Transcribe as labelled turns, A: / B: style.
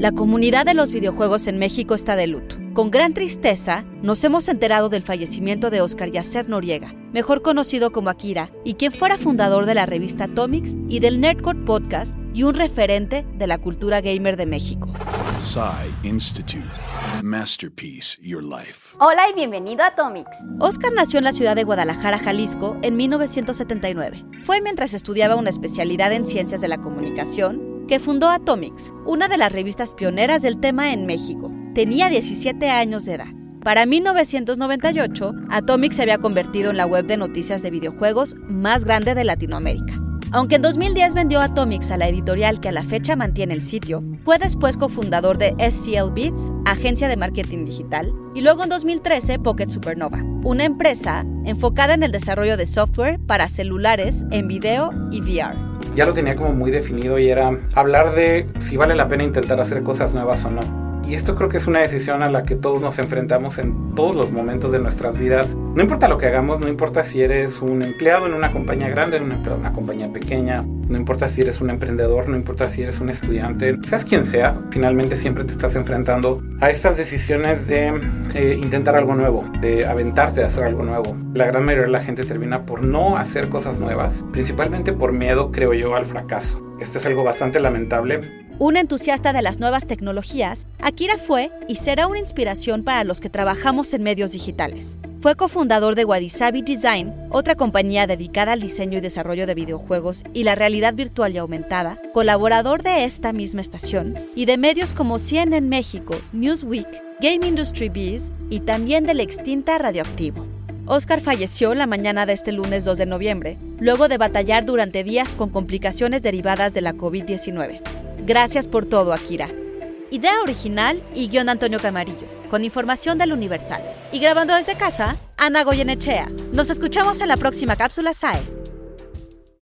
A: La comunidad de los videojuegos en México está de luto. Con gran tristeza, nos hemos enterado del fallecimiento de Oscar Yacer Noriega, mejor conocido como Akira, y quien fuera fundador de la revista Atomics y del Nerdcore Podcast y un referente de la cultura gamer de México.
B: Institute. Masterpiece Your Life.
C: Hola y bienvenido a Atomics.
A: Oscar nació en la ciudad de Guadalajara, Jalisco, en 1979. Fue mientras estudiaba una especialidad en ciencias de la comunicación que fundó Atomics, una de las revistas pioneras del tema en México. Tenía 17 años de edad. Para 1998, Atomics se había convertido en la web de noticias de videojuegos más grande de Latinoamérica. Aunque en 2010 vendió Atomics a la editorial que a la fecha mantiene el sitio, fue después cofundador de SCL Beats, agencia de marketing digital, y luego en 2013 Pocket Supernova, una empresa enfocada en el desarrollo de software para celulares en video y VR
D: ya lo tenía como muy definido y era hablar de si vale la pena intentar hacer cosas nuevas o no. Y esto creo que es una decisión a la que todos nos enfrentamos en todos los momentos de nuestras vidas. No importa lo que hagamos, no importa si eres un empleado en una compañía grande, en una, compañía pequeña, no importa si eres un emprendedor, no importa si eres un estudiante, seas quien sea, finalmente siempre te estás enfrentando a estas decisiones de eh, intentar algo nuevo, de aventarte a hacer algo nuevo. La gran mayoría de la gente termina por no hacer cosas nuevas, principalmente por miedo, creo yo, al fracaso. Esto es algo bastante lamentable,
A: un entusiasta de las nuevas tecnologías, Akira fue y será una inspiración para los que trabajamos en medios digitales. Fue cofundador de Wadisabi Design, otra compañía dedicada al diseño y desarrollo de videojuegos y la realidad virtual y aumentada, colaborador de esta misma estación y de medios como CNN México, Newsweek, Game Industry Biz y también de la extinta Radioactivo. Oscar falleció la mañana de este lunes 2 de noviembre, luego de batallar durante días con complicaciones derivadas de la COVID-19. Gracias por todo, Akira. Idea original y guion Antonio Camarillo, con información del Universal. Y grabando desde casa, Ana Goyenechea. Nos escuchamos en la próxima cápsula SAE.